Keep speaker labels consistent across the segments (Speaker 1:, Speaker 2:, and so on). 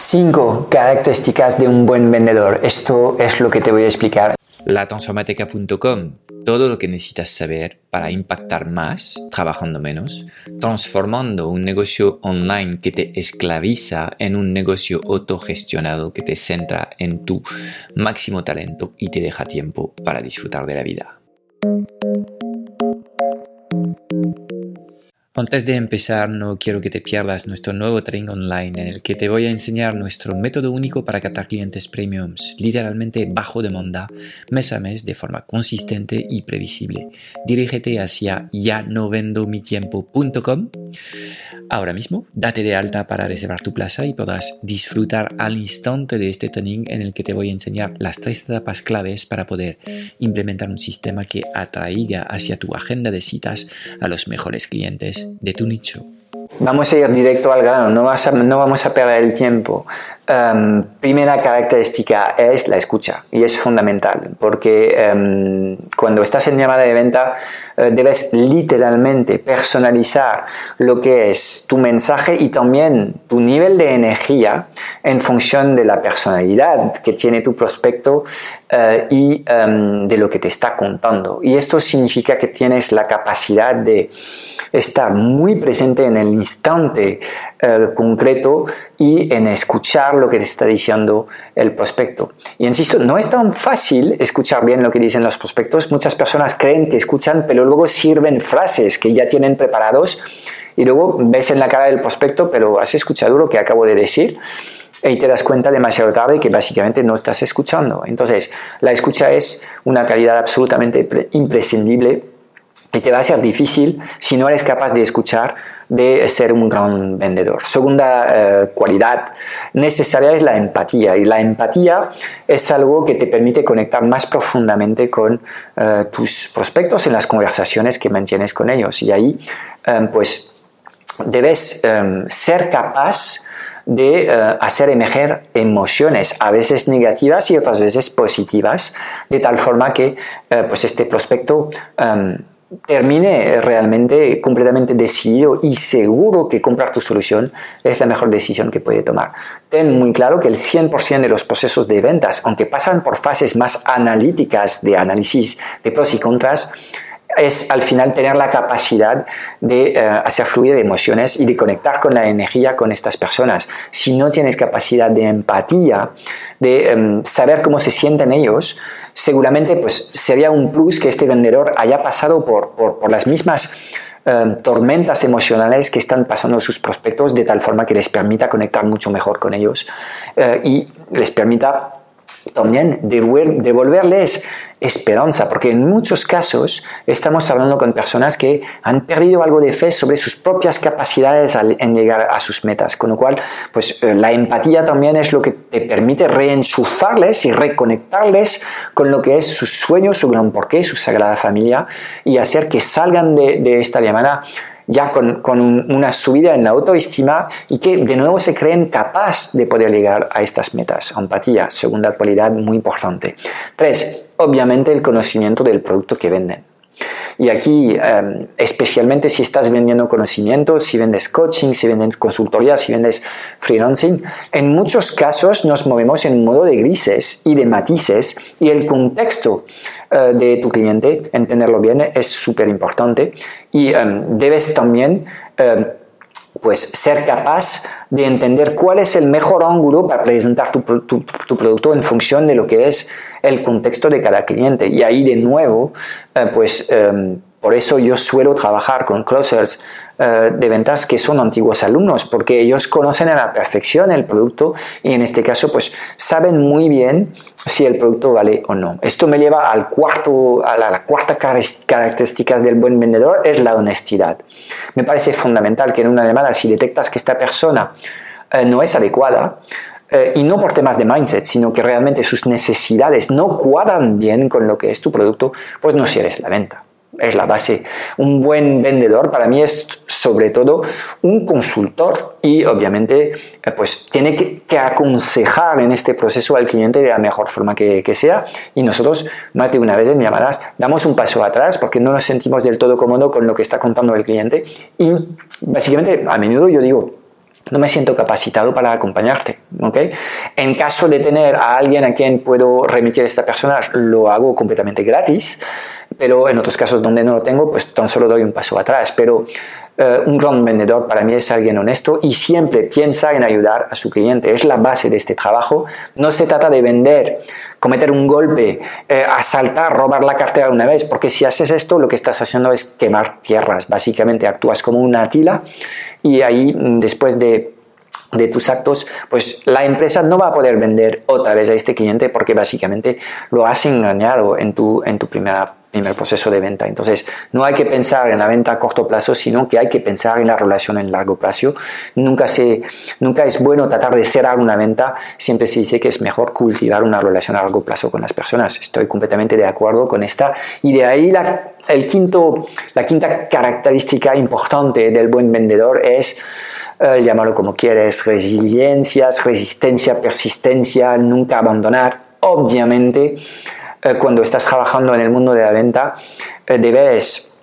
Speaker 1: Cinco características de un buen vendedor. Esto es lo que te voy a explicar.
Speaker 2: Latransformateca.com. Todo lo que necesitas saber para impactar más, trabajando menos, transformando un negocio online que te esclaviza en un negocio autogestionado que te centra en tu máximo talento y te deja tiempo para disfrutar de la vida. Antes de empezar, no quiero que te pierdas nuestro nuevo training online en el que te voy a enseñar nuestro método único para captar clientes premiums, literalmente bajo demanda, mes a mes de forma consistente y previsible. Dirígete hacia ya no vendo mi Ahora mismo, date de alta para reservar tu plaza y podrás disfrutar al instante de este training en el que te voy a enseñar las tres etapas claves para poder implementar un sistema que atraiga hacia tu agenda de citas a los mejores clientes de tu nicho.
Speaker 1: Vamos a ir directo al grano, no, no vamos a perder el tiempo. Em, primera característica es la escucha y es fundamental porque em, cuando estás en llamada de venta eh, debes literalmente personalizar lo que es tu mensaje y también tu nivel de energía en función de la personalidad que tiene tu prospecto eh, y em, de lo que te está contando. Y esto significa que tienes la capacidad de estar muy presente en el instante eh, concreto y en escuchar lo que te está diciendo el prospecto. Y insisto, no es tan fácil escuchar bien lo que dicen los prospectos. Muchas personas creen que escuchan, pero luego sirven frases que ya tienen preparados y luego ves en la cara del prospecto, pero has escuchado lo que acabo de decir y te das cuenta demasiado tarde que básicamente no estás escuchando. Entonces, la escucha es una calidad absolutamente imprescindible y te va a ser difícil si no eres capaz de escuchar de ser un gran vendedor. Segunda eh, cualidad necesaria es la empatía y la empatía es algo que te permite conectar más profundamente con eh, tus prospectos en las conversaciones que mantienes con ellos y ahí eh, pues debes ser capaz de hacer emerger emociones, a veces negativas y otras veces positivas, de tal forma que pues este prospecto termine realmente completamente decidido y seguro que comprar tu solución es la mejor decisión que puede tomar. Ten muy claro que el 100% de los procesos de ventas, aunque pasan por fases más analíticas de análisis de pros y contras, es al final tener la capacidad de eh, hacer fluir emociones y de conectar con la energía con estas personas. Si no tienes capacidad de empatía, de em, saber cómo se sienten ellos, seguramente pues, sería un plus que este vendedor haya pasado por, por, las mismas em, tormentas emocionales que están pasando sus prospectos de tal forma que les permita conectar mucho mejor con ellos eh, y les permita también devolverles esperanza, porque en muchos casos estamos hablando con personas que han perdido algo de fe sobre sus propias capacidades en llegar a sus metas, con lo cual pues eh, la empatía también es lo que te permite reenchufarles y reconectarles con lo que es su sueño, su gran porqué, su sagrada familia y hacer que salgan de, de esta llamada ya con, una subida en la autoestima y que de nuevo se creen capaz de poder llegar a estas metas. Empatía, segunda cualidad muy importante. Tres, obviamente el conocimiento del producto que venden. Y aquí, em, especialmente si estás vendiendo conocimientos, si vendes coaching, si vendes consultoría, si vendes freelancing, en muchos casos nos movemos en modo de grises y de matices y el contexto eh, de tu cliente, entenderlo bien, es súper importante y em, debes también em, pues ser capaz de entender cuál es el mejor ángulo para presentar tu, producto en función de lo que es el contexto de cada cliente. Y ahí de nuevo, eh, pues em, por eso yo suelo trabajar con closers eh, de ventas que son antiguos alumnos, porque ellos conocen a la perfección el producto y en este caso pues saben muy bien si el producto vale o no. Esto me lleva al cuarto, a la, cuarta característica del buen vendedor, es la honestidad. Me parece fundamental que en una llamada si detectas que esta persona eh, no es adecuada, eh, y no por temas de mindset, sino que realmente sus necesidades no cuadran bien con lo que es tu producto, pues no cierres la venta es la base. Un buen vendedor para mí es sobre todo un consultor y obviamente eh, pues tiene que, aconsejar en este proceso al cliente de la mejor forma que, sea y nosotros más de una vez en llamadas damos un paso atrás porque no nos sentimos del todo cómodo con lo que está contando el cliente y básicamente a menudo yo digo no me siento capacitado para acompañarte. ¿okay? En caso de tener a alguien a quien puedo remitir esta persona, lo hago completamente gratis, pero en otros casos donde no lo tengo, pues tan solo doy un paso atrás. Pero eh, un gran vendedor para mí es alguien honesto y siempre piensa en ayudar a su cliente. Es la base de este trabajo. No se trata de vender, cometer un golpe, eh, asaltar, robar la cartera una vez, porque si haces esto, lo que estás haciendo es quemar tierras. Básicamente actúas como una atila y ahí después de de tus actos, pues la empresa no va a poder vender otra vez a este cliente porque básicamente lo has engañado en tu, en tu primera primer proceso de venta. Entonces, no hay que pensar en la venta a corto plazo, sino que hay que pensar en la relación en largo plazo. Nunca, se, nunca es bueno tratar de cerrar una venta, siempre se dice que es mejor cultivar una relación a largo plazo con las personas. Estoy completamente de acuerdo con esta. Y de ahí la, el quinto, la quinta característica importante del buen vendedor es, eh, llamarlo como quieres, resiliencia, resistencia, persistencia, nunca abandonar. Obviamente, eh, cuando estás trabajando en el mundo de la venta, eh, debes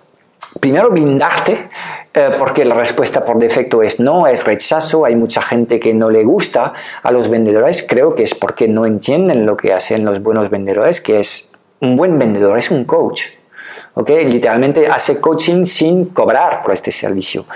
Speaker 1: primero blindarte, eh, porque la respuesta por defecto es no, es rechazo, hay mucha gente que no le gusta a los vendedores, creo que es porque no entienden lo que hacen los buenos vendedores, que es un buen vendedor, es un coach. ¿Okay? Literalmente hace coaching sin cobrar por este servicio.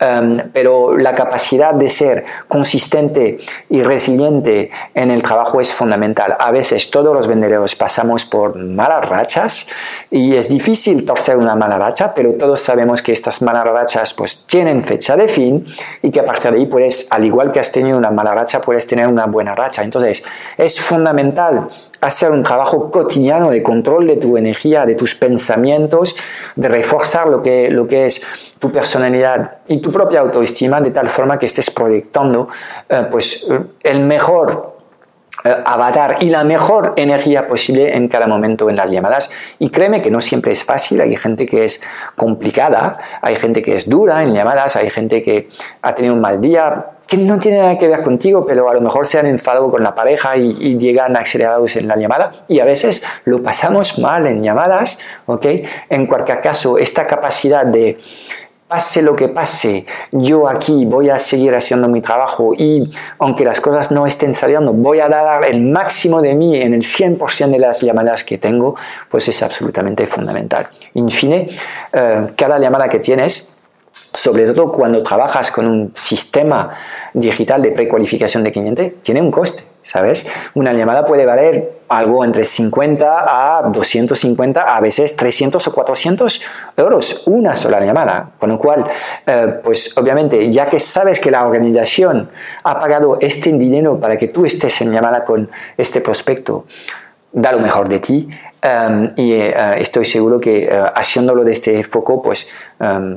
Speaker 1: Em, pero la capacidad de ser consistente y resiliente en el trabajo es fundamental. A veces todos los vendedores pasamos por malas rachas y es difícil torcer una mala racha, pero todos sabemos que estas malas rachas pues tienen fecha de fin y que a partir de ahí puedes, al igual que has tenido una mala racha, puedes tener una buena racha. Entonces es fundamental hacer un trabajo cotidiano de control de tu energía, de tus pensamientos, de reforzar lo que, lo que es tu personalidad y tu propia autoestima de tal forma que estés proyectando eh, pues, el mejor eh, avatar y la mejor energía posible en cada momento en las llamadas. Y créeme que no siempre es fácil, hay gente que es complicada, hay gente que es dura en llamadas, hay gente que ha tenido un mal día, que no tiene nada que ver contigo, pero a lo mejor se han enfadado con la pareja y, llegan acelerados en la llamada y a veces lo pasamos mal en llamadas, ¿ok? En cualquier caso, esta capacidad de pase lo que pase, yo aquí voy a seguir haciendo mi trabajo y aunque las cosas no estén saliendo, voy a dar el máximo de mí en el 100% de las llamadas que tengo, pues es absolutamente fundamental. En fin, eh, cada llamada que tienes sobre todo cuando trabajas con un sistema digital de precualificación de cliente, tiene un coste, ¿sabes? Una llamada puede valer algo entre 50 a 250, a veces 300 o 400 euros, una sola llamada. Con lo cual, eh, pues obviamente, ya que sabes que la organización ha pagado este dinero para que tú estés en llamada con este prospecto, da lo mejor de ti, Y eh, estoy seguro que eh, haciéndolo de este foco, pues,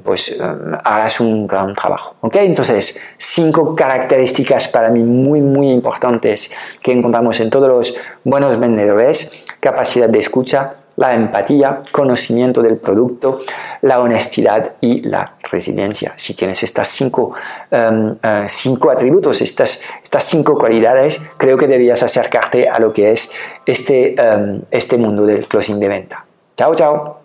Speaker 1: pues harás un gran trabajo. ¿ok? Entonces, cinco características para mí muy, muy importantes que encontramos en todos los buenos vendedores. Capacidad de escucha, la empatía, conocimiento del producto, la honestidad y la resiliencia. Si tienes estas cinco, em, eh, cinco atributos, estas, estas cinco cualidades, creo que deberías acercarte a lo que es este, em, este mundo del closing de venta. Chao, chao.